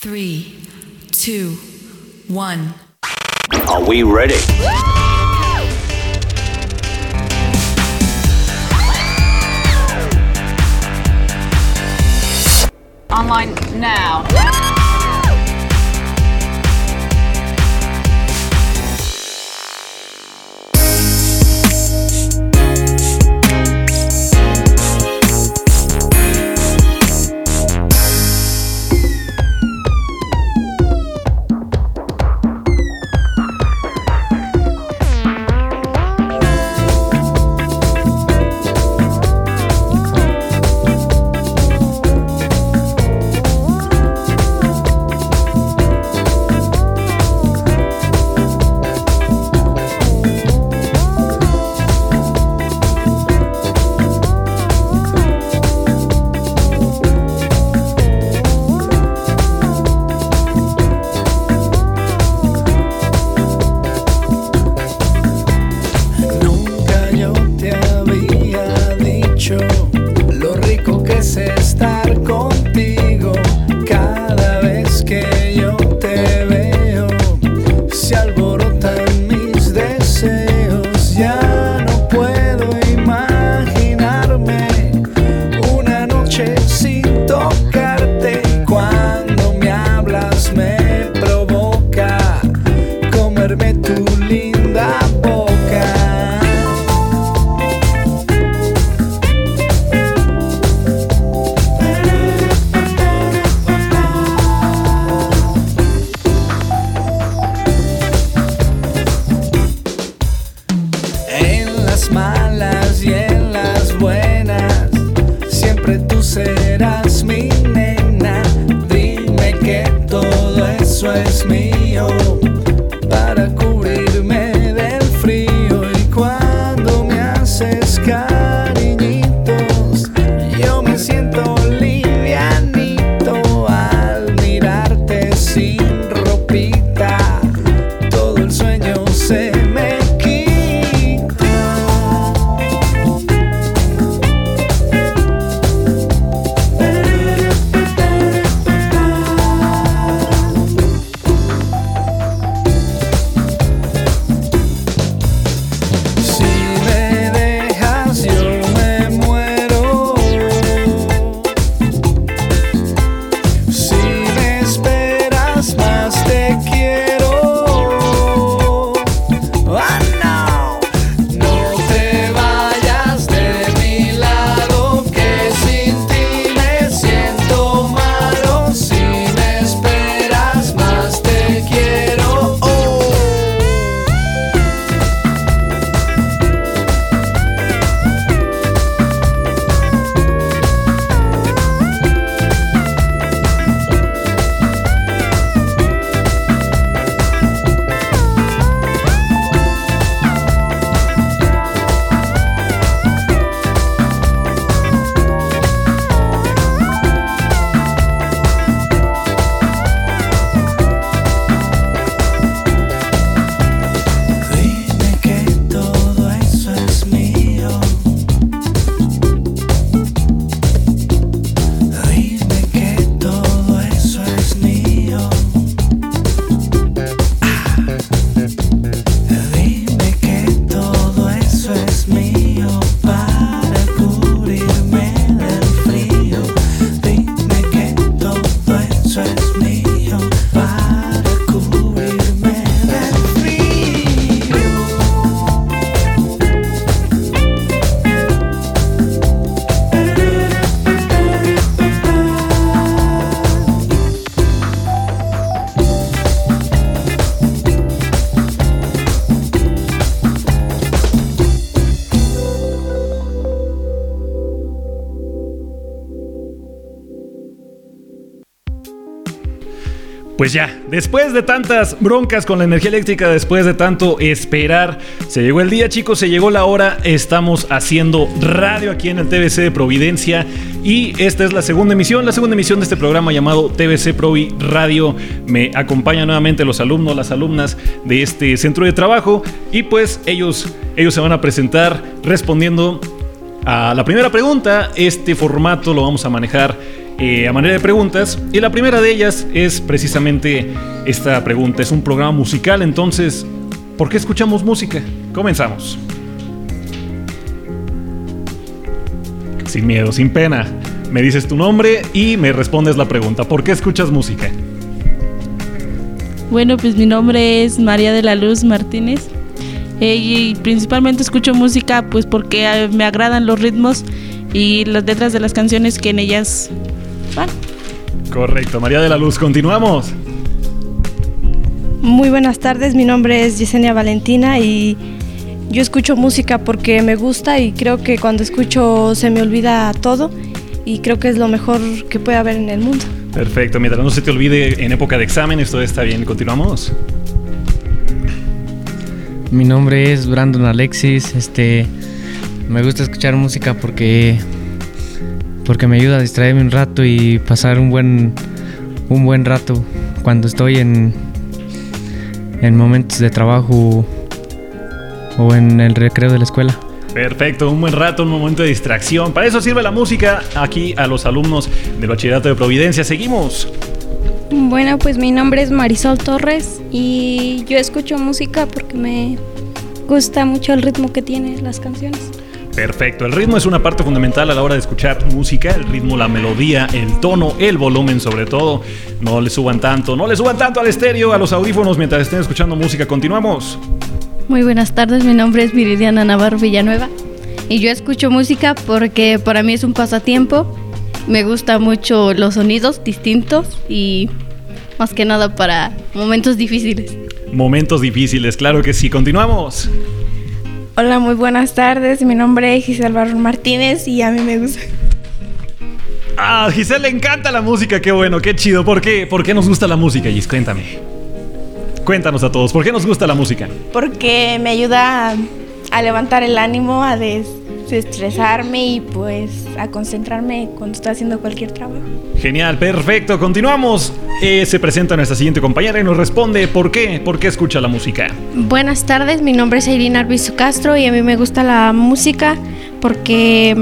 Three, two, one. Are we ready? Online now. Pues ya, después de tantas broncas con la energía eléctrica, después de tanto esperar, se llegó el día, chicos, se llegó la hora. Estamos haciendo radio aquí en el TBC de Providencia y esta es la segunda emisión, la segunda emisión de este programa llamado TBC Provi Radio. Me acompañan nuevamente los alumnos, las alumnas de este centro de trabajo y pues ellos, ellos se van a presentar respondiendo a la primera pregunta. Este formato lo vamos a manejar eh, a manera de preguntas. Y la primera de ellas es precisamente esta pregunta. Es un programa musical, entonces, ¿por qué escuchamos música? Comenzamos. Sin miedo, sin pena. Me dices tu nombre y me respondes la pregunta. ¿Por qué escuchas música? Bueno, pues mi nombre es María de la Luz Martínez. Eh, y principalmente escucho música pues porque eh, me agradan los ritmos y las letras de las canciones que en ellas Correcto, María de la Luz, continuamos. Muy buenas tardes, mi nombre es Yesenia Valentina y yo escucho música porque me gusta y creo que cuando escucho se me olvida todo y creo que es lo mejor que puede haber en el mundo. Perfecto, mientras no se te olvide en época de examen, esto está bien. Continuamos. Mi nombre es Brandon Alexis. Este, me gusta escuchar música porque porque me ayuda a distraerme un rato y pasar un buen un buen rato cuando estoy en en momentos de trabajo o en el recreo de la escuela. Perfecto, un buen rato, un momento de distracción. Para eso sirve la música aquí a los alumnos del Bachillerato de Providencia. Seguimos. Bueno, pues mi nombre es Marisol Torres y yo escucho música porque me gusta mucho el ritmo que tienen las canciones. Perfecto, el ritmo es una parte fundamental a la hora de escuchar música, el ritmo, la melodía, el tono, el volumen sobre todo. No le suban tanto, no le suban tanto al estéreo, a los audífonos mientras estén escuchando música. Continuamos. Muy buenas tardes, mi nombre es Viridiana Navarro Villanueva y yo escucho música porque para mí es un pasatiempo. Me gusta mucho los sonidos distintos y más que nada para momentos difíciles. Momentos difíciles, claro que sí. Continuamos. Hola, muy buenas tardes. Mi nombre es Giselle Barron Martínez y a mí me gusta. Ah, Giselle le encanta la música, qué bueno, qué chido. ¿Por qué? ¿Por qué nos gusta la música, Gis? Cuéntame. Cuéntanos a todos, ¿por qué nos gusta la música? Porque me ayuda a, a levantar el ánimo, a desestresarme y pues a concentrarme cuando estoy haciendo cualquier trabajo. Genial, perfecto. Continuamos. Eh, se presenta nuestra siguiente compañera y nos responde por qué, por qué escucha la música. Buenas tardes, mi nombre es Irina Arbizu Castro y a mí me gusta la música porque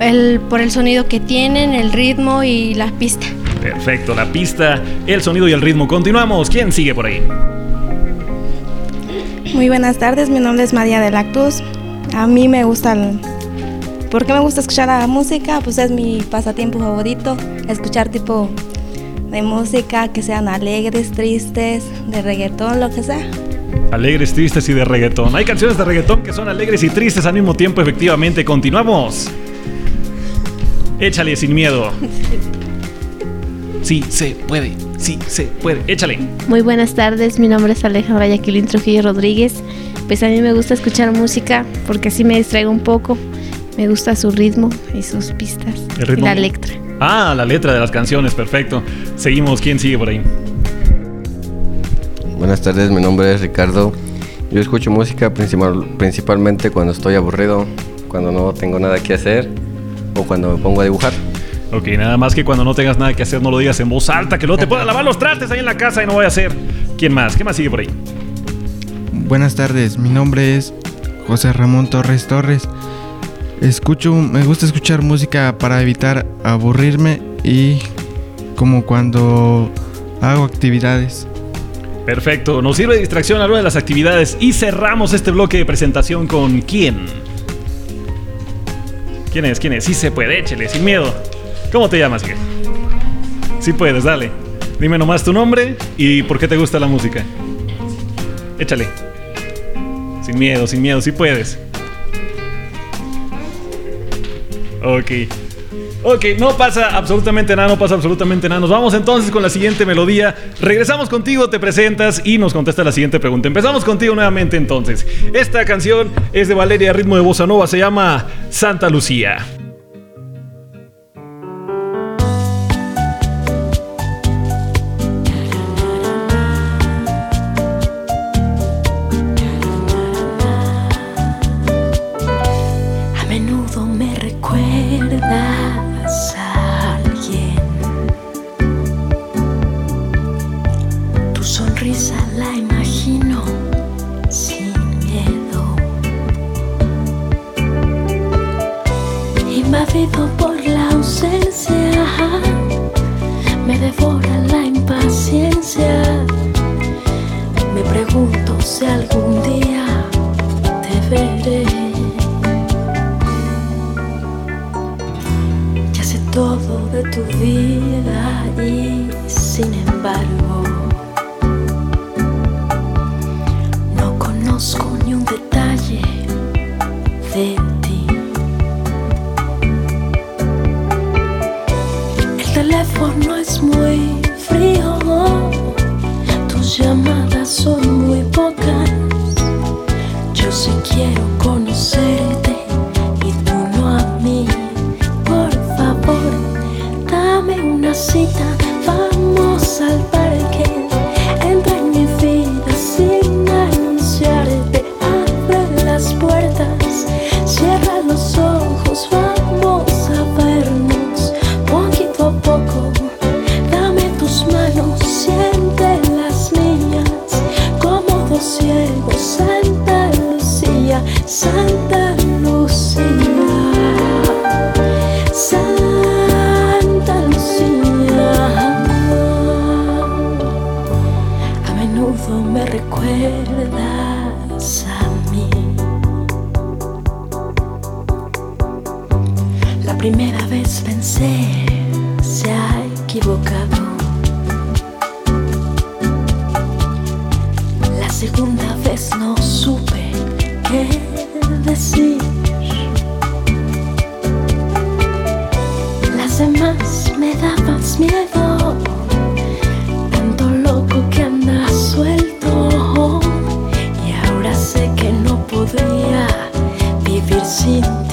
el, por el sonido que tienen, el ritmo y la pista. Perfecto, la pista, el sonido y el ritmo. Continuamos. ¿Quién sigue por ahí? Muy buenas tardes, mi nombre es María de la Cruz. A mí me gusta el... ¿Por qué me gusta escuchar la música? Pues es mi pasatiempo favorito, escuchar tipo de música que sean alegres, tristes, de reggaetón, lo que sea. Alegres, tristes y de reggaetón. Hay canciones de reggaetón que son alegres y tristes al mismo tiempo, efectivamente. Continuamos. Échale sin miedo. Sí se puede, sí se puede. Échale. Muy buenas tardes, mi nombre es Alejandra Yaquilín Trujillo Rodríguez. Pues a mí me gusta escuchar música porque así me distraigo un poco. Me gusta su ritmo y sus pistas. ¿El ritmo? Y la letra. Ah, la letra de las canciones, perfecto. Seguimos, ¿quién sigue por ahí? Buenas tardes, mi nombre es Ricardo. Yo escucho música principal, principalmente cuando estoy aburrido, cuando no tengo nada que hacer o cuando me pongo a dibujar. Ok, nada más que cuando no tengas nada que hacer, no lo digas en voz alta, que luego te puedan lavar los trastes ahí en la casa y no voy a hacer. ¿Quién más? ¿Qué más sigue por ahí? Buenas tardes, mi nombre es José Ramón Torres Torres. Escucho, me gusta escuchar música para evitar aburrirme y como cuando hago actividades. Perfecto, nos sirve de distracción a lo de las actividades y cerramos este bloque de presentación con quién. ¿Quién es? ¿Quién es? Sí se puede, échele, sin miedo. ¿Cómo te llamas? Sí puedes, dale. Dime nomás tu nombre y por qué te gusta la música. Échale. Sin miedo, sin miedo, sí puedes. Ok. Ok, no pasa absolutamente nada, no pasa absolutamente nada. Nos vamos entonces con la siguiente melodía. Regresamos contigo, te presentas y nos contesta la siguiente pregunta. Empezamos contigo nuevamente entonces. Esta canción es de Valeria, ritmo de bossa nova, se llama Santa Lucía. por la ausencia. La segunda vez no supe qué decir. Las demás me dabas miedo, tanto loco que andas suelto. Y ahora sé que no podría vivir sin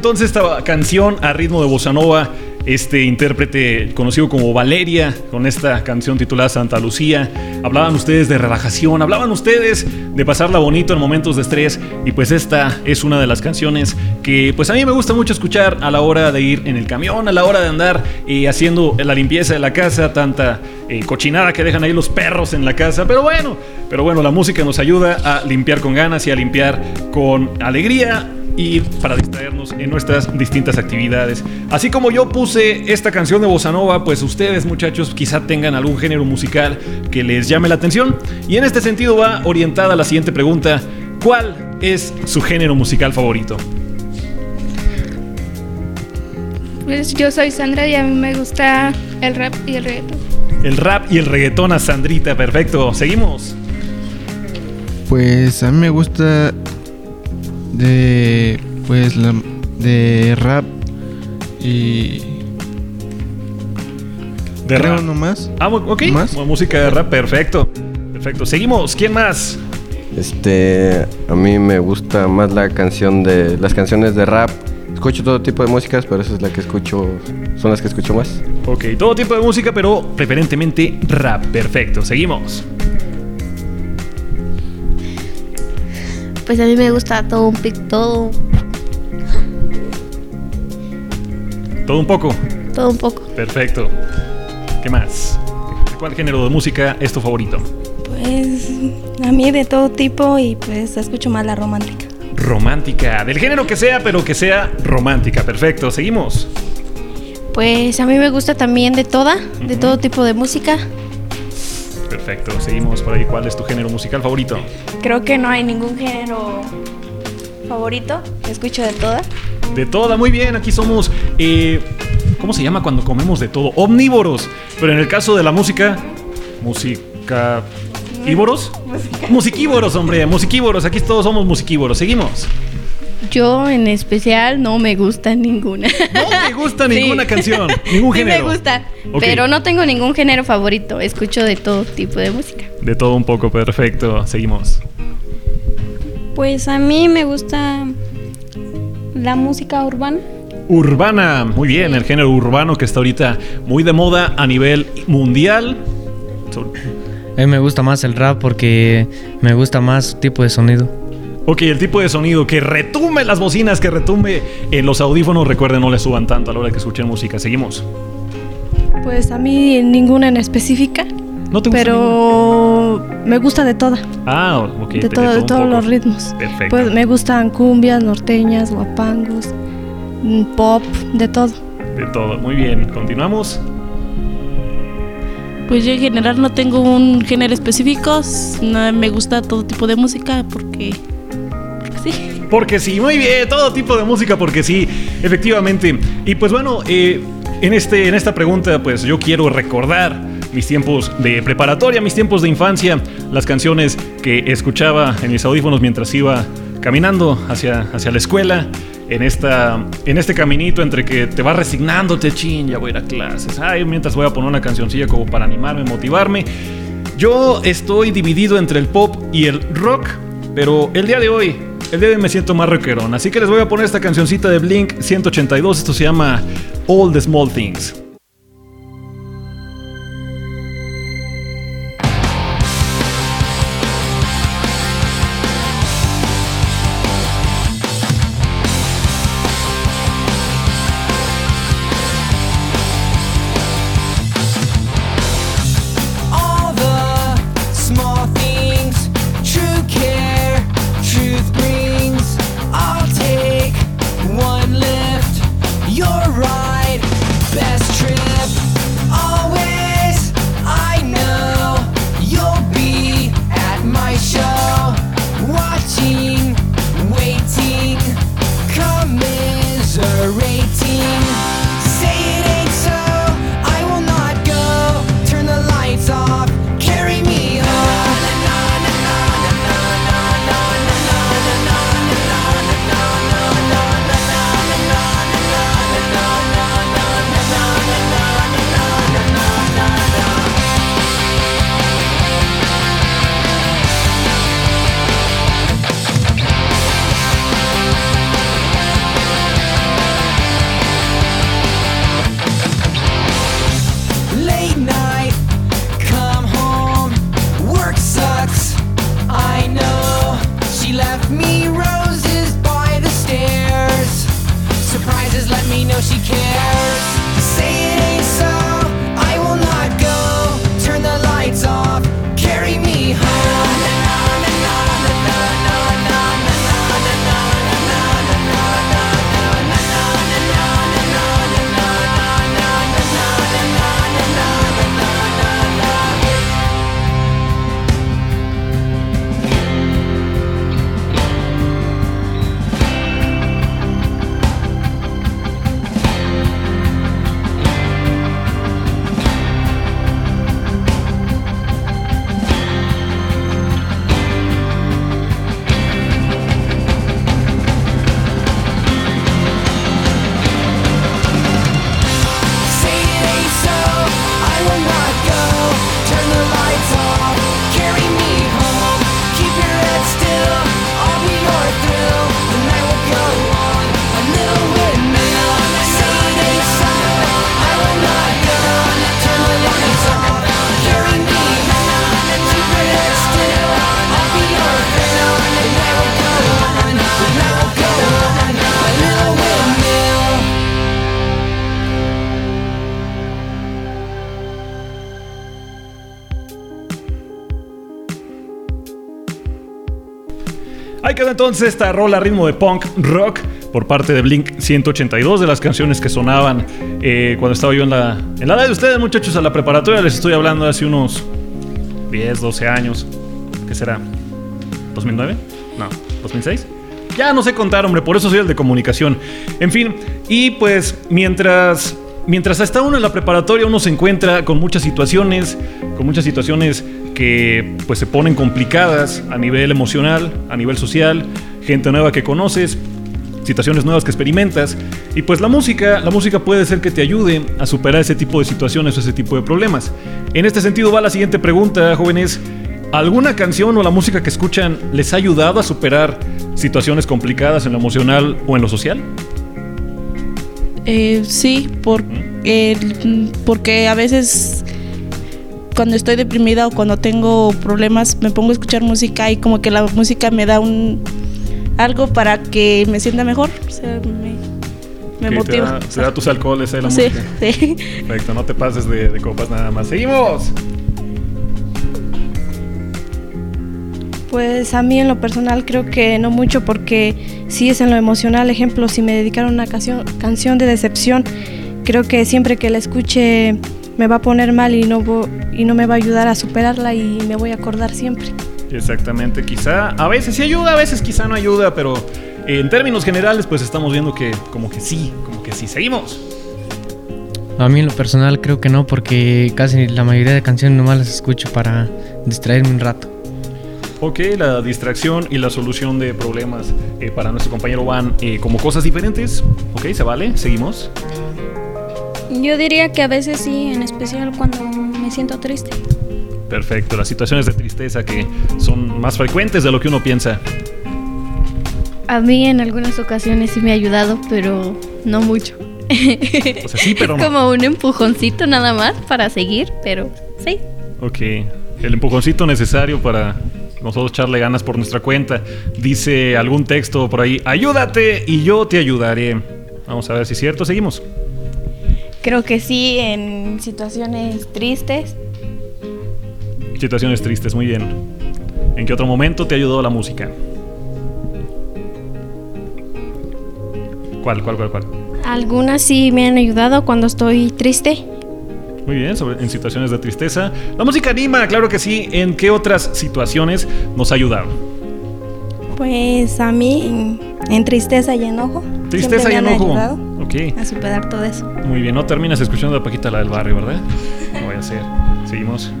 entonces esta canción a ritmo de bossa nova. Este intérprete conocido como Valeria, con esta canción titulada Santa Lucía. Hablaban ustedes de relajación, hablaban ustedes de pasarla bonito en momentos de estrés. Y pues esta es una de las canciones que pues a mí me gusta mucho escuchar a la hora de ir en el camión, a la hora de andar eh, haciendo la limpieza de la casa, tanta eh, cochinada que dejan ahí los perros en la casa. Pero bueno, pero bueno, la música nos ayuda a limpiar con ganas y a limpiar con alegría y para distraernos en nuestras distintas actividades. Así como yo puse esta canción de Bossa Nova, pues ustedes muchachos quizá tengan algún género musical que les llame la atención. Y en este sentido va orientada la siguiente pregunta. ¿Cuál es su género musical favorito? Pues yo soy Sandra y a mí me gusta el rap y el reggaetón. El rap y el reggaetón a Sandrita, perfecto. Seguimos. Pues a mí me gusta de pues la, de rap y De creo rap. nomás. Ah, ok. ¿Más? Música de rap, perfecto. Perfecto. Seguimos. ¿Quién más? Este, a mí me gusta más la canción de las canciones de rap. Escucho todo tipo de músicas, pero esa es la que escucho, son las que escucho más. Ok, todo tipo de música, pero preferentemente rap. Perfecto. Seguimos. Pues a mí me gusta todo un pic, todo, Todo un poco. todo un poco. Perfecto. ¿Qué más? ¿Cuál género de música es tu favorito? Pues a mí de todo tipo y pues escucho más la romántica. Romántica. Del género que sea, pero que sea romántica. Perfecto. Seguimos. Pues a mí me gusta también de toda, de todo tipo de música. Perfecto. Seguimos por ahí. ¿Cuál es tu género musical favorito? Creo que no hay ningún género favorito. Escucho de todas. De toda, muy bien. Aquí somos eh, ¿cómo se llama cuando comemos de todo? Omnívoros. Pero en el caso de la música, música... ¿Ívoros? Musiquívoros, hombre, musiquívoros. Aquí todos somos musiquívoros. Seguimos. Yo en especial no me gusta ninguna. No me gusta ninguna canción, ningún Sí género. me gusta, pero no tengo ningún género favorito. Escucho de todo tipo de música. De todo un poco, perfecto. Seguimos. Pues a mí me gusta la música urbana. Urbana, muy bien, el género urbano que está ahorita muy de moda a nivel mundial. A mí me gusta más el rap porque me gusta más su tipo de sonido. Ok, el tipo de sonido que retumbe las bocinas, que retumbe en los audífonos. Recuerden, no le suban tanto a la hora que escuchen música. Seguimos. Pues a mí ninguna en específica. ¿No te gusta Pero me gusta de toda. Ah, ok. de, todo, de todos poco. los ritmos. Perfecto. Pues me gustan cumbias, norteñas, guapangos, mm, pop, de todo. De todo. Muy bien, continuamos. Pues yo en general no tengo un género específico. No, me gusta todo tipo de música porque. Porque sí. Muy bien, todo tipo de música, porque sí, efectivamente. Y pues bueno, eh, en, este, en esta pregunta, pues yo quiero recordar mis tiempos de preparatoria, mis tiempos de infancia, las canciones que escuchaba en mis audífonos mientras iba caminando hacia, hacia la escuela. En, esta, en este caminito entre que te vas resignándote, chin, ya voy a ir a clases. Ay, mientras voy a poner una cancioncilla como para animarme, motivarme. Yo estoy dividido entre el pop y el rock, pero el día de hoy, el día de hoy me siento más rockerón. Así que les voy a poner esta cancioncita de Blink 182. Esto se llama All the Small Things. Ahí quedó entonces esta rola ritmo de punk rock por parte de Blink 182 de las canciones que sonaban eh, cuando estaba yo en la, en la edad de ustedes, muchachos, a la preparatoria. Les estoy hablando hace unos 10, 12 años. ¿Qué será? ¿2009? No, ¿2006? Ya no sé contar, hombre, por eso soy el de comunicación. En fin, y pues mientras mientras está uno en la preparatoria, uno se encuentra con muchas situaciones, con muchas situaciones que pues se ponen complicadas a nivel emocional, a nivel social, gente nueva que conoces, situaciones nuevas que experimentas y pues la música, la música puede ser que te ayude a superar ese tipo de situaciones o ese tipo de problemas. En este sentido va la siguiente pregunta, jóvenes. ¿Alguna canción o la música que escuchan les ha ayudado a superar situaciones complicadas en lo emocional o en lo social? Eh, sí, por, eh, porque a veces cuando estoy deprimida o cuando tengo problemas me pongo a escuchar música y como que la música me da un algo para que me sienta mejor. O sea, me, motiva. Te da, te da tus alcoholes, eh, la Sí, música. sí. Perfecto, no te pases de, de copas nada más. ¡Seguimos! Pues a mí en lo personal creo que no mucho porque sí es en lo emocional. Ejemplo, si me dedicaron una canción, canción de decepción, creo que siempre que la escuche me va a poner mal y no, y no me va a ayudar a superarla y me voy a acordar siempre. Exactamente, quizá a veces sí ayuda, a veces quizá no ayuda, pero en términos generales pues estamos viendo que como que sí, como que sí. Seguimos. A mí en lo personal creo que no, porque casi la mayoría de canciones nomás las escucho para distraerme un rato. Ok, la distracción y la solución de problemas eh, para nuestro compañero van eh, como cosas diferentes. Ok, se vale, seguimos. Yo diría que a veces sí, en especial cuando me siento triste. Perfecto, las situaciones de tristeza que son más frecuentes de lo que uno piensa. A mí en algunas ocasiones sí me ha ayudado, pero no mucho. O sea, sí, pero es no. como un empujoncito nada más para seguir, pero sí. Ok, el empujoncito necesario para nosotros echarle ganas por nuestra cuenta. Dice algún texto por ahí, ayúdate y yo te ayudaré. Vamos a ver si es cierto, seguimos. Creo que sí, en situaciones tristes. Situaciones tristes, muy bien. ¿En qué otro momento te ayudó la música? ¿Cuál, cuál, cuál, cuál? Algunas sí me han ayudado cuando estoy triste. Muy bien, sobre, en situaciones de tristeza. La música anima, claro que sí. ¿En qué otras situaciones nos ha ayudado? Pues a mí en, en tristeza y enojo. Tristeza y enojo. Ok. A superar todo eso. Muy bien, no terminas escuchando a Paquita la del barrio, ¿verdad? No voy a hacer. Seguimos.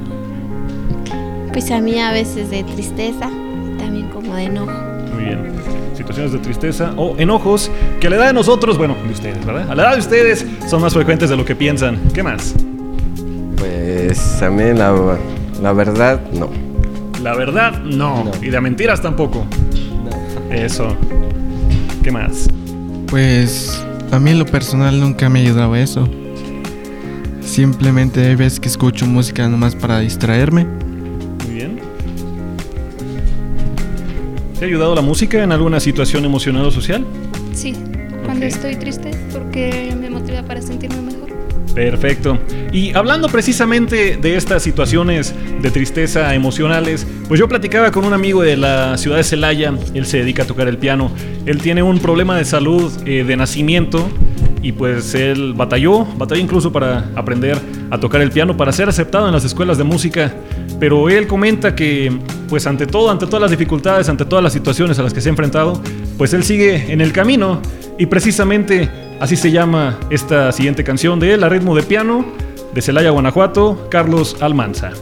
Pues a mí a veces de tristeza y también como de enojo. Muy bien. Situaciones de tristeza o enojos que a la edad de nosotros, bueno, de ustedes, ¿verdad? A la edad de ustedes son más frecuentes de lo que piensan. ¿Qué más? Pues a mí la, la verdad no. La verdad, no. Y de mentiras tampoco. Eso. ¿Qué más? Pues a mí en lo personal nunca me ha ayudado eso. Simplemente hay veces que escucho música nomás para distraerme. Muy bien. ¿Te ha ayudado la música en alguna situación emocional o social? Sí, cuando estoy triste porque me motiva para sentirme mejor. Perfecto. Y hablando precisamente de estas situaciones de tristeza emocionales, pues yo platicaba con un amigo de la ciudad de Celaya, él se dedica a tocar el piano, él tiene un problema de salud eh, de nacimiento y pues él batalló, batalló incluso para aprender a tocar el piano, para ser aceptado en las escuelas de música, pero él comenta que pues ante todo, ante todas las dificultades, ante todas las situaciones a las que se ha enfrentado, pues él sigue en el camino y precisamente así se llama esta siguiente canción de él, a ritmo de piano, de Celaya, Guanajuato, Carlos Almanza.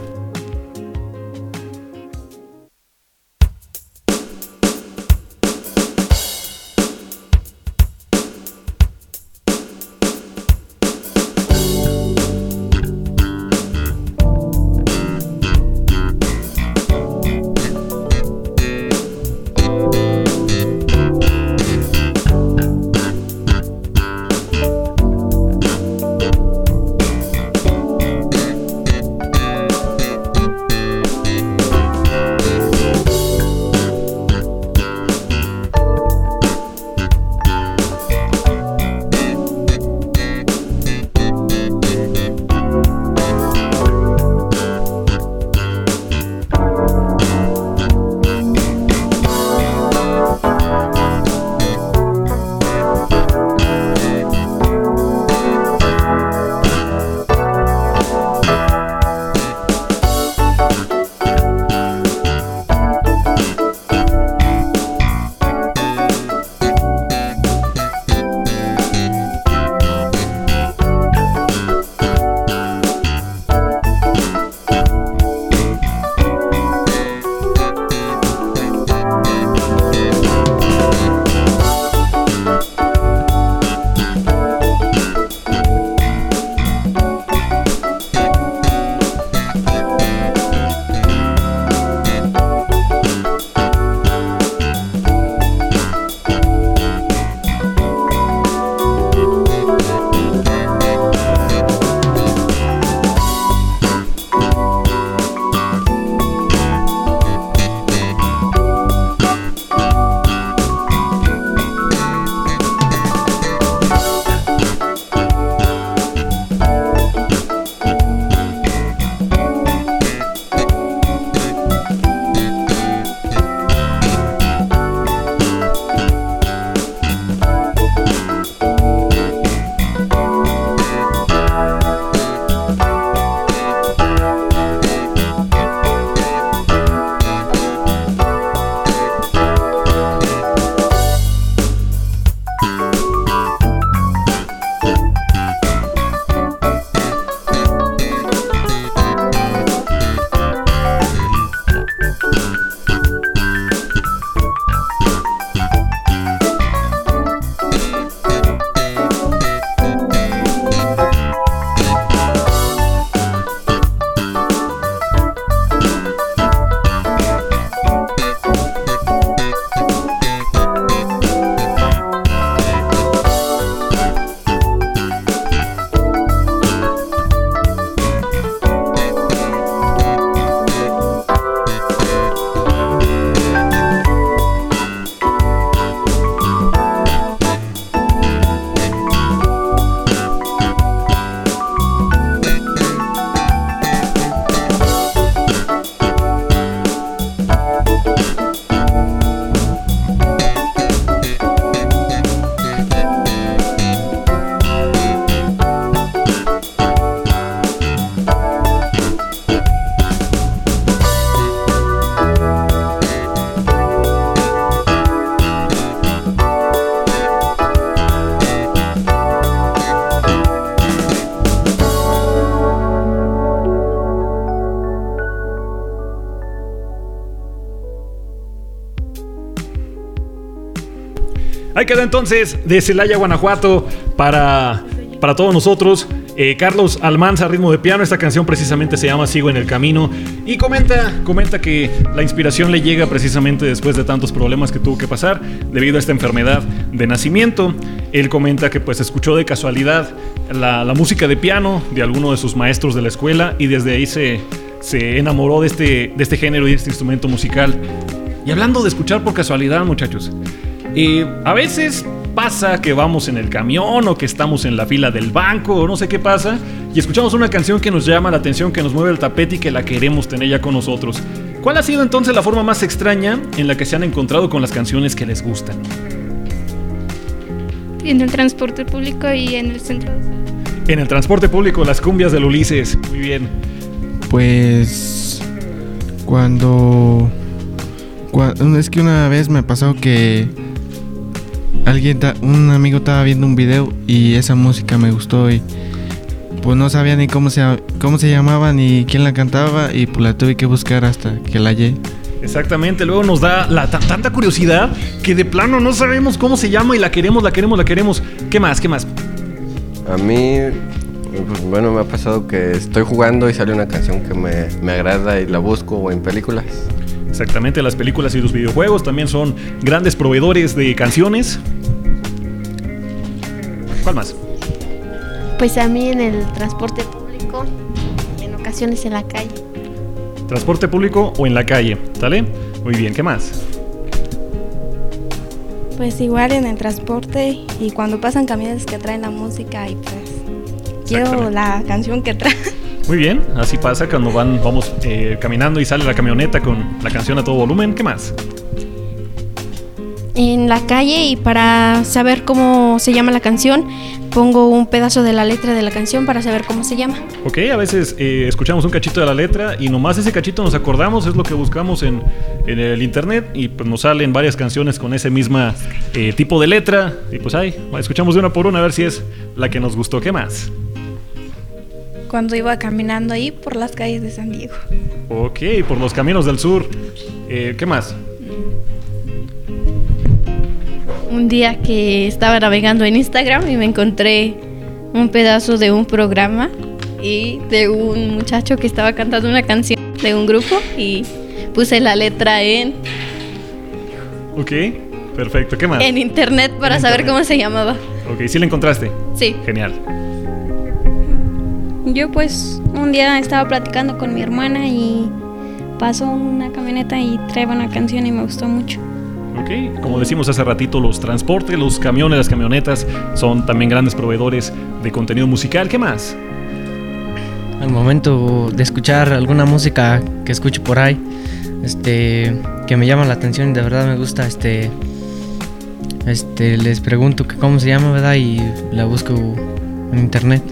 Queda entonces de Celaya, Guanajuato, para, para todos nosotros. Eh, Carlos Almanza, ritmo de piano. Esta canción precisamente se llama Sigo en el Camino. Y comenta, comenta que la inspiración le llega precisamente después de tantos problemas que tuvo que pasar debido a esta enfermedad de nacimiento. Él comenta que pues escuchó de casualidad la, música de piano de alguno de sus maestros de la escuela y desde ahí se, se enamoró de este, de este género y de este instrumento musical. Y hablando de escuchar por casualidad, muchachos, eh, a veces pasa que vamos en el camión o que estamos en la fila del banco o no sé qué pasa y escuchamos una canción que nos llama la atención, que nos mueve el tapete y que la queremos tener ya con nosotros. ¿Cuál ha sido entonces la forma más extraña en la que se han encontrado con las canciones que les gustan? En el transporte público y en el centro. En el transporte público, las cumbias del Ulises. Muy bien. Pues cuando, cua- es que una vez me pasó que alguien ta- un amigo estaba viendo un video y esa música me gustó y pues no sabía ni cómo se cómo se llamaba ni quién la cantaba y pues la tuve que buscar hasta que la hallé. Exactamente, luego nos da la, ta- tanta curiosidad que de plano no sabemos cómo se llama y la queremos, la queremos, la queremos. ¿Qué más? ¿Qué más? A mí, pues, bueno, me ha pasado que estoy jugando y sale una canción que me, me agrada y la busco o en películas. Exactamente, las películas y los videojuegos también son grandes proveedores de canciones. ¿Cuál más? Pues a mí en el transporte público y en ocasiones en la calle. Transporte público o en la calle, ¿sale? Muy bien, ¿qué más? Pues igual en el transporte y cuando pasan camiones que traen la música y pues quiero la canción que trae. Muy bien, así pasa cuando van, vamos eh, caminando y sale la camioneta con la canción a todo volumen. ¿Qué más? En la calle y para saber cómo se llama la canción, pongo un pedazo de la letra de la canción para saber cómo se llama. Ok, a veces eh, escuchamos un cachito de la letra y nomás ese cachito nos acordamos, es lo que buscamos en, en el internet y pues nos salen varias canciones con ese misma eh, tipo de letra y pues ahí, escuchamos de una por una a ver si es la que nos gustó. ¿Qué más? Cuando iba caminando ahí por las calles de San Diego. Ok, por los caminos del sur. Eh, ¿Qué más? Un día que estaba navegando en Instagram y me encontré un pedazo de un programa y de un muchacho que estaba cantando una canción de un grupo y puse la letra en, Ok, perfecto. ¿Qué más? en internet para En saber internet. cómo se llamaba. Ok, ¿sí la encontraste? Sí. Genial. Yo pues un día estaba platicando con mi hermana y pasó una camioneta y traía una canción y me gustó mucho. Ok, como decimos hace ratito, los transportes, los camiones, las camionetas son también grandes proveedores de contenido musical. ¿Qué más? Al momento de escuchar alguna música que escucho por ahí, este, que me llama la atención y de verdad me gusta, este, este, les pregunto que cómo se llama, ¿verdad? Y la busco en internet.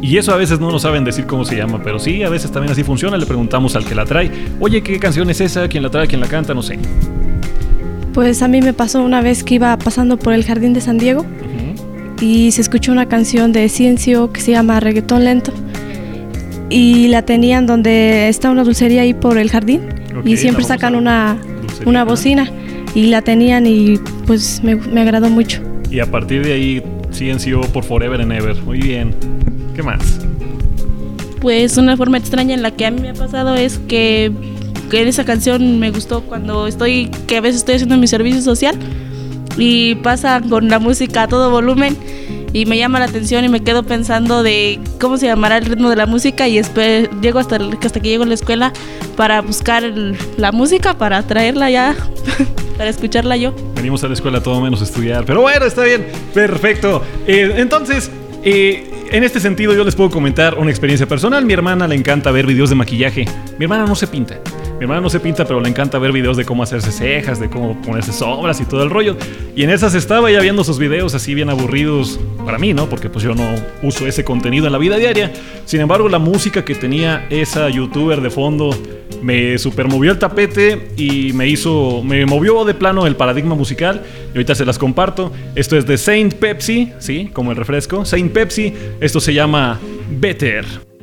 Y eso a veces no nos saben decir cómo se llama, pero sí, a veces también así funciona. Le preguntamos al que la trae, oye, ¿qué canción es esa? ¿Quién la trae? ¿Quién la canta? No sé. Pues a mí me pasó una vez que iba pasando por el jardín de San Diego y se escuchó una canción de Ciencio que se llama Reggaetón Lento y la tenían donde está una dulcería ahí por el jardín y siempre sacan una, dulcería, una bocina y la tenían y pues me, me agradó mucho. Y a partir de ahí, CNCO por Forever and Ever. Muy bien. ¿Qué más? Pues una forma extraña en la que a mí me ha pasado es que, que esa canción me gustó cuando estoy, que a veces estoy haciendo mi servicio social y pasa con la música a todo volumen y me llama la atención y me quedo pensando de cómo se llamará el ritmo de la música y llego hasta, hasta que llego a la escuela para buscar el- la música, para traerla ya, para escucharla yo. Venimos a la escuela todo menos estudiar. Pero bueno, está bien. Perfecto. Eh, entonces, eh, en este sentido yo les puedo comentar una experiencia personal. Mi hermana le encanta ver videos de maquillaje. Mi hermana no se pinta. Mi hermana no se pinta, pero le encanta ver videos de cómo hacerse cejas, de cómo ponerse sombras y todo el rollo. Y en esas estaba ya viendo sus videos así bien aburridos para mí, ¿no? Porque pues yo no uso ese contenido en la vida diaria. Sin embargo, la música que tenía esa youtuber de fondo me supermovió el tapete y me hizo, me movió de plano el paradigma musical. Y ahorita se las comparto. Esto es de Saint Pepsi, ¿sí? Como el refresco. Saint Pepsi. Esto se llama Better.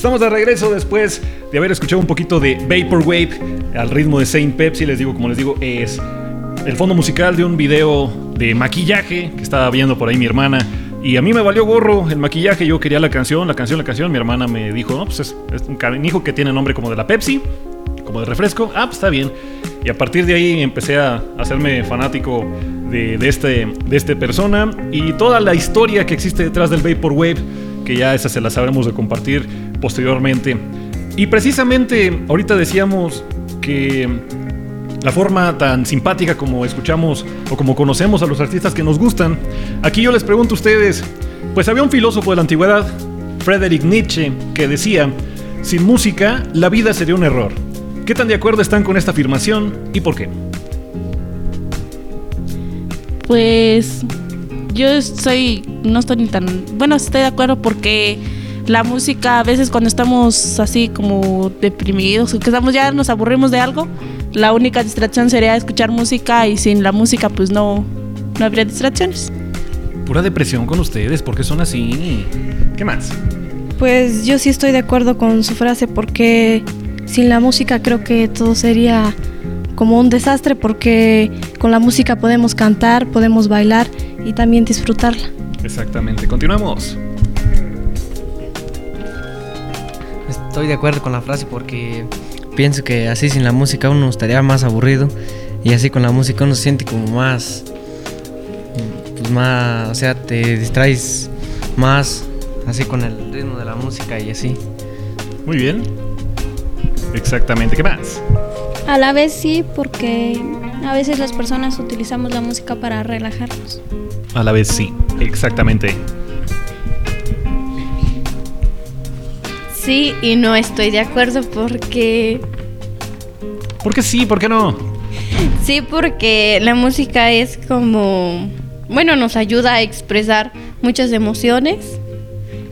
Estamos de regreso después de haber escuchado un poquito de Vaporwave al ritmo de Saint Pepsi. Les digo, como les digo, es el fondo musical de un video de maquillaje que estaba viendo por ahí mi hermana. Y a mí me valió gorro el maquillaje. Yo quería la canción, la canción, la canción. Mi hermana me dijo, no, pues es, es un canijo que tiene nombre como de la Pepsi, como de refresco. Ah, pues está bien. Y a partir de ahí empecé a hacerme fanático de, de este, de este persona y toda la historia que existe detrás del Vaporwave, que ya esa se la sabremos de compartir posteriormente. Y precisamente ahorita decíamos que la forma tan simpática como escuchamos o como conocemos a los artistas que nos gustan, aquí yo les pregunto a ustedes, pues había un filósofo de la antigüedad, Friedrich Nietzsche, que decía, sin música la vida sería un error. ¿Qué tan de acuerdo están con esta afirmación y por qué? Pues yo soy, no estoy ni tan, bueno, estoy de acuerdo porque la música a veces cuando estamos así como deprimidos, que estamos ya nos aburrimos de algo, la única distracción sería escuchar música y sin la música pues no, no habría distracciones. Pura depresión con ustedes, ¿por qué son así? ¿Qué más? Pues yo sí estoy de acuerdo con su frase porque sin la música creo que todo sería como un desastre porque con la música podemos cantar, podemos bailar y también disfrutarla. Exactamente, continuamos. Estoy de acuerdo con la frase porque pienso que así sin la música uno estaría más aburrido y así con la música uno se siente como más, pues más, o sea, te distraes más así con el ritmo de la música y así. Muy bien. Exactamente, ¿qué más? A la vez sí, porque a veces las personas utilizamos la música para relajarnos. A la vez sí, exactamente. Sí y no estoy de acuerdo porque... ¿Por qué sí? ¿Por qué no? Sí, porque la música es como... Bueno, nos ayuda a expresar muchas emociones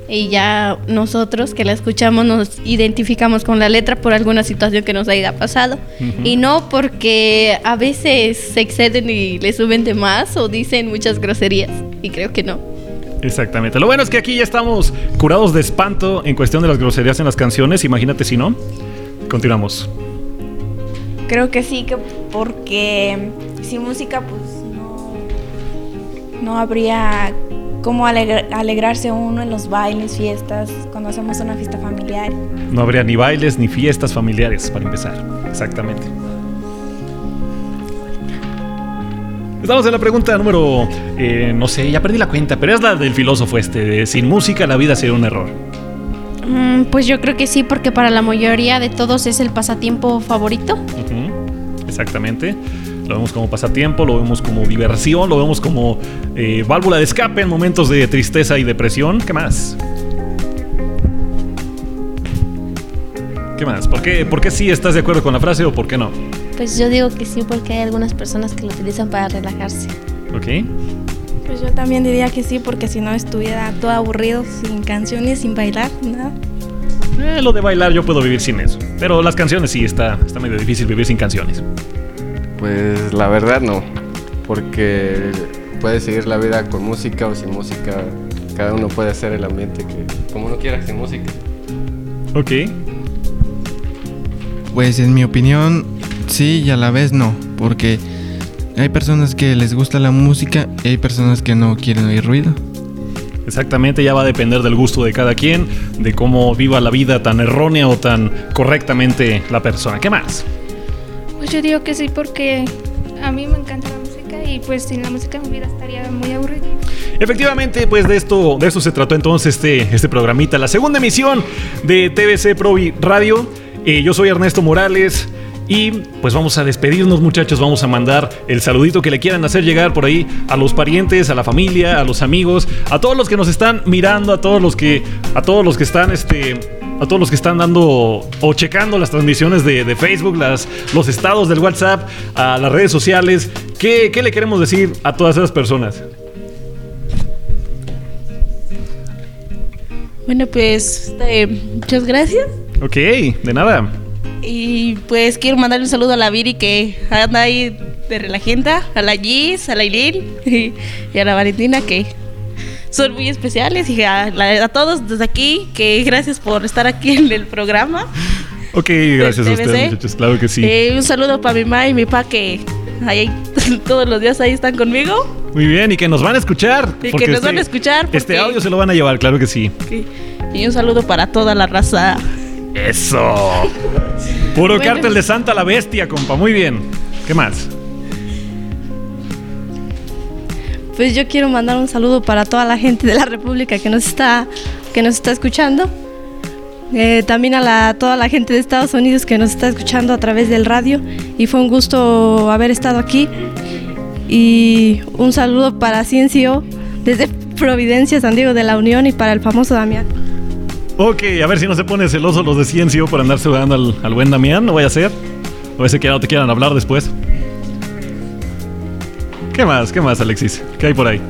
y ya nosotros que la escuchamos nos identificamos con la letra por alguna situación que nos haya pasado Ujú. y no porque a veces se exceden y le suben de más o dicen muchas groserías y creo que no. Exactamente. Lo bueno es que aquí ya estamos curados de espanto en cuestión de las groserías en las canciones. Imagínate si no. Continuamos. Creo que sí, que porque sin música pues no, no habría cómo alegr- alegrarse uno en los bailes, fiestas, cuando hacemos una fiesta familiar. No habría ni bailes ni fiestas familiares para empezar. Exactamente. Estamos en la pregunta número, eh, no sé, ya perdí la cuenta, pero es la del filósofo este, de sin música la vida sería un error. Mm, pues yo creo que sí, porque para la mayoría de todos es el pasatiempo favorito. Exactamente. Lo vemos como pasatiempo, lo vemos como diversión, lo vemos como eh, válvula de escape en momentos de tristeza y depresión. ¿Qué más? ¿Qué más? ¿Por qué, ¿Por qué sí estás de acuerdo con la frase o por qué no? Pues yo digo que sí porque hay algunas personas que lo utilizan para relajarse. ¿Ok? Pues yo también diría que sí, porque si no estuviera todo aburrido, sin canciones, sin bailar, nada. Eh, lo de bailar yo puedo vivir sin eso. Pero las canciones sí, está, está medio difícil vivir sin canciones. Pues la verdad no, porque puedes seguir la vida con música o sin música. Cada uno puede hacer el ambiente que como uno quiera sin música. Ok. Pues en mi opinión, sí y a la vez no, porque hay personas que les gusta la música y hay personas que no quieren oír ruido. Exactamente, ya va a depender del gusto de cada quien, de cómo viva la vida tan errónea o tan correctamente la persona. ¿Qué más? Pues yo digo que sí porque a mí me encanta la música y pues sin la música mi vida estaría muy aburrida. Efectivamente, pues de esto, de esto se trató entonces este, este programita, la segunda emisión de TVC Provi Radio. Eh, yo soy Ernesto Morales. Y pues vamos a despedirnos muchachos, vamos a mandar el saludito que le quieran hacer llegar por ahí a los parientes, a la familia, a los amigos, a todos los que nos están mirando, a todos los que, a todos los que están este, a todos los que están dando o checando las transmisiones de, de Facebook, las, los estados del WhatsApp, a las redes sociales. ¿Qué, ¿Qué le queremos decir a todas esas personas? Bueno, pues este, muchas gracias. Ok, de nada. Y pues quiero mandarle un saludo a la Viri que anda ahí de relajenta, a la Gis, a la Eileen y, y a la Valentina que son muy especiales y a, todos desde aquí, que gracias por estar aquí en el programa. Ok, gracias a ustedes, muchachos. Claro que sí. Eh, un saludo para mi mamá y mi papá que ahí, todos los días ahí están conmigo Muy bien, y que nos van a escuchar. y que nos van a este- escuchar. Este audio se lo van a llevar, claro que sí. Y un saludo para toda la raza. Eso. Puro Bueno. cártel de Santa la Bestia, compa. Muy bien. ¿Qué más? Pues yo quiero mandar un saludo para toda la gente de la República que nos está, que nos está escuchando. Eh, también a la, toda la gente de Estados Unidos que nos está escuchando a través del radio. Y fue un gusto haber estado aquí. Y un saludo para Ciencio desde Providencia, San Diego de la Unión y para el famoso Damián. Ok, a ver si no se pone celoso los de Ciencio por andarse jugando al, al buen Damián. No vaya a ser. O ese que no te quieran hablar después. ¿Qué más? ¿Qué más, Alexis? ¿Qué hay por ahí?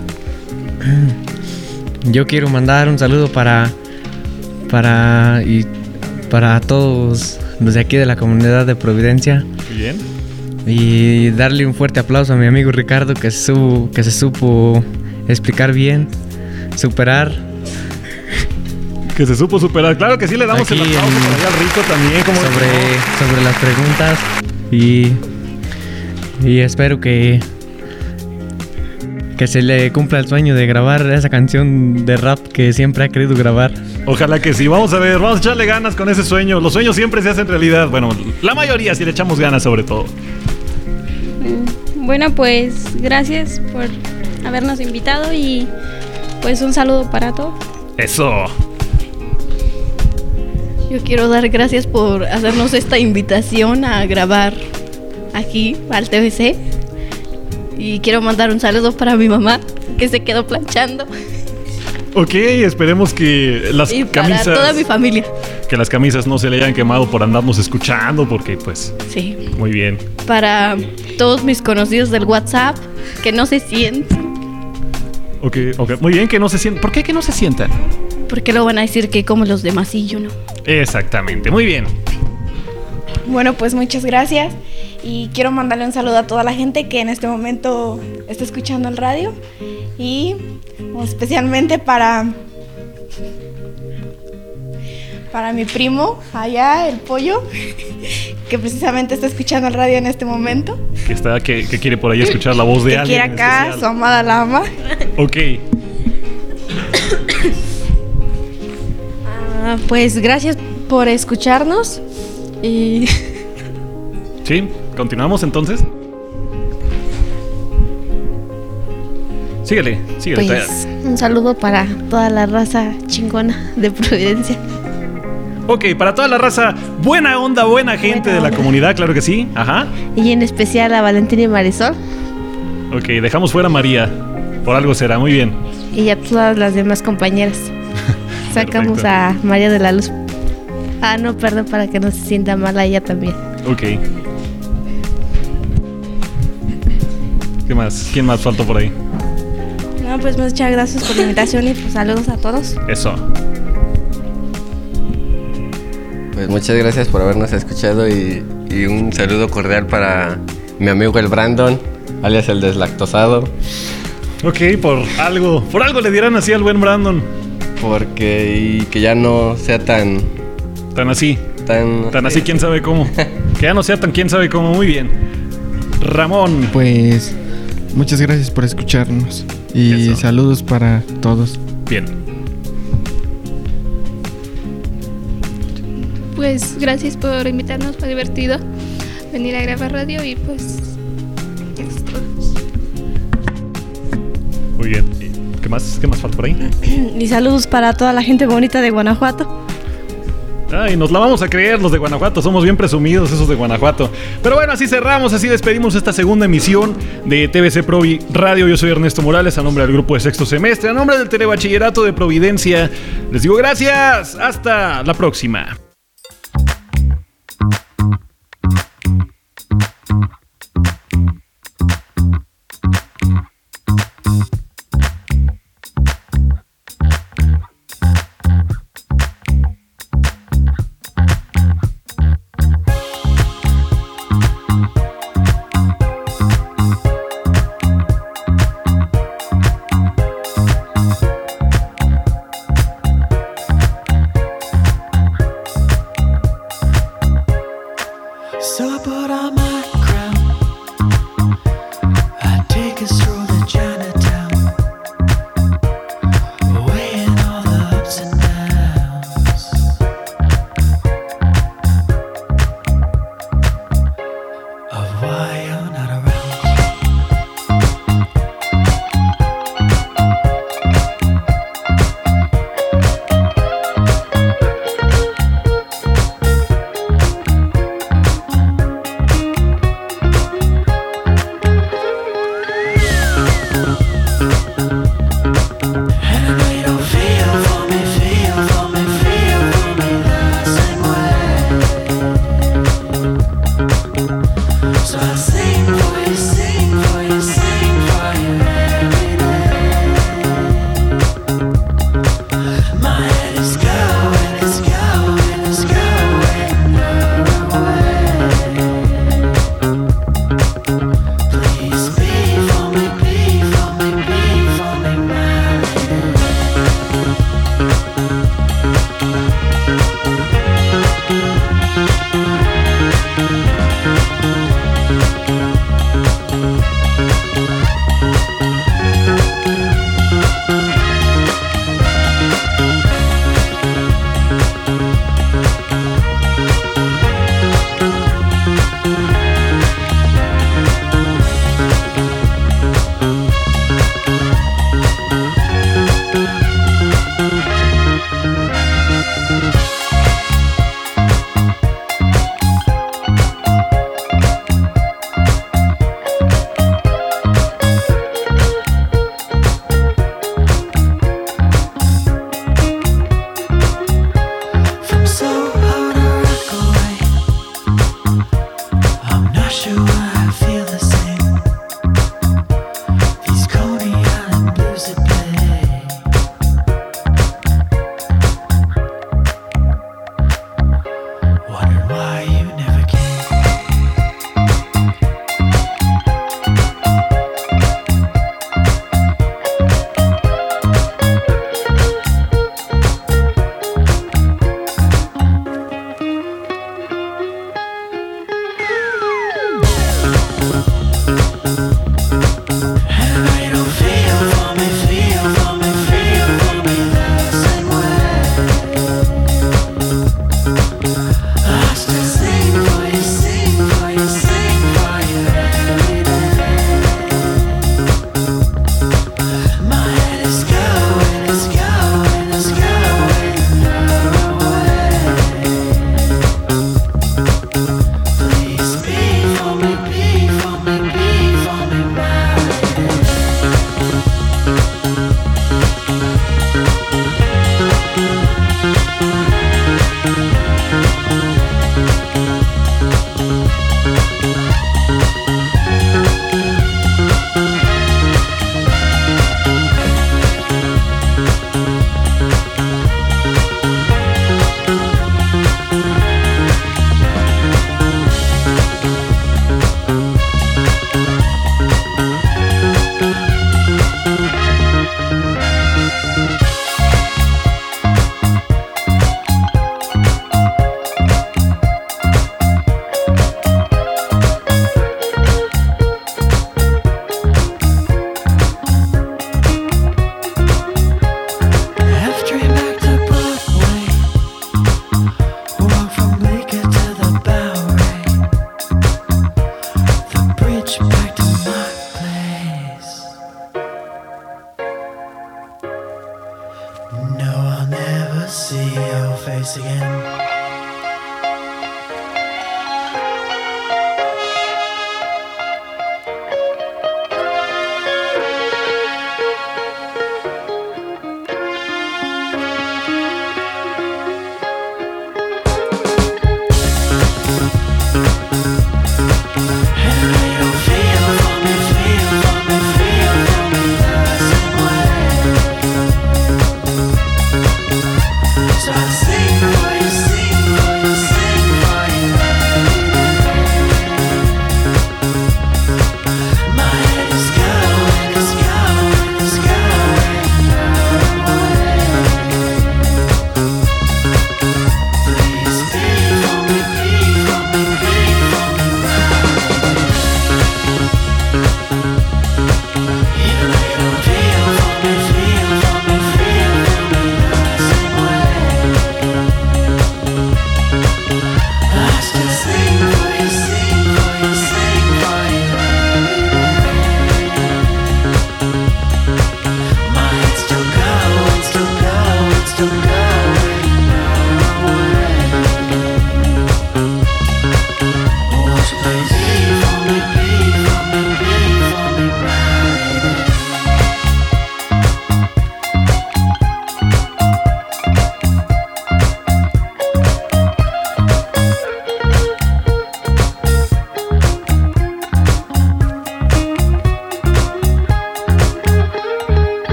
Yo quiero mandar un saludo para para y para todos los de aquí de la comunidad de Providencia bien. y darle un fuerte aplauso a mi amigo Ricardo que supo, que se supo explicar bien, superar. Que se supo superar. Claro que sí, le damos el aplauso en- por allá al Rico también. Como sobre, sobre las preguntas y, y espero que que se le cumpla el sueño de grabar esa canción de rap que siempre ha querido grabar. Ojalá que sí. Vamos a ver, vamos a echarle ganas con ese sueño. Los sueños siempre se hacen realidad. Bueno, la mayoría si le echamos ganas sobre todo. Bueno, pues gracias por habernos invitado y pues un saludo para todos. Eso. Yo quiero dar gracias por hacernos esta invitación a grabar aquí al TVC. Y quiero mandar un saludo para mi mamá, que se quedó planchando. Ok, esperemos que las Y para camisas. toda mi familia. Que las camisas no se le hayan quemado por andarnos escuchando, porque pues. Sí. Muy bien. Para todos mis conocidos del WhatsApp, que no se sientan. Ok, ok. Muy bien, que no se sientan. ¿Por qué que no se sientan? Porque luego van a decir que como los demás y yo no. Exactamente, muy bien. Bueno, pues muchas gracias y quiero mandarle un saludo a toda la gente que en este momento está escuchando el radio y especialmente para para mi primo allá, el pollo, que precisamente está escuchando el radio en este momento, Que está, que, que quiere por ahí escuchar la voz de que alguien. quiere en acá, su amada lama. Ok. Ah, pues gracias por escucharnos y Sí, continuamos entonces. Síguele, síguele. Pues un saludo para toda la raza chingona de Providencia. Ok, para toda la raza, buena onda, buena gente de la comunidad, claro que sí. Ajá. Y en especial a Valentín y Marisol Ok, dejamos fuera a María. Por algo será, muy bien. y a todas las demás compañeras. Sacamos Perfecto. a María de la Luz. Ah, no, perdón, para que no se sienta mal a ella también. Ok. ¿Qué más? ¿Quién más faltó por ahí? No, pues muchas gracias por la invitación y pues saludos a todos. Eso. Pues muchas gracias por habernos escuchado y, y un saludo cordial para mi amigo el Brandon, alias el deslactosado. Ok, por algo, por algo le dieran así al buen Brandon. Porque y que ya no sea tan Tan así. tan Tan así, quién sabe cómo. que ya no sea tan quién sabe cómo. Muy bien. Ramón. Pues muchas gracias por escucharnos y saludos para todos. Bien. Pues gracias por invitarnos, fue divertido venir a grabar radio y pues ¿Qué más? ¿Qué más falta por ahí? Y saludos para toda la gente bonita de Guanajuato. Ay, nos la vamos a creer los de Guanajuato, somos bien presumidos esos de Guanajuato. Pero bueno, así cerramos, así despedimos esta segunda emisión de TVC Provi Radio. Yo soy Ernesto Morales, a nombre del grupo de sexto semestre, a nombre del Telebachillerato de Providencia. Les digo gracias, hasta la próxima.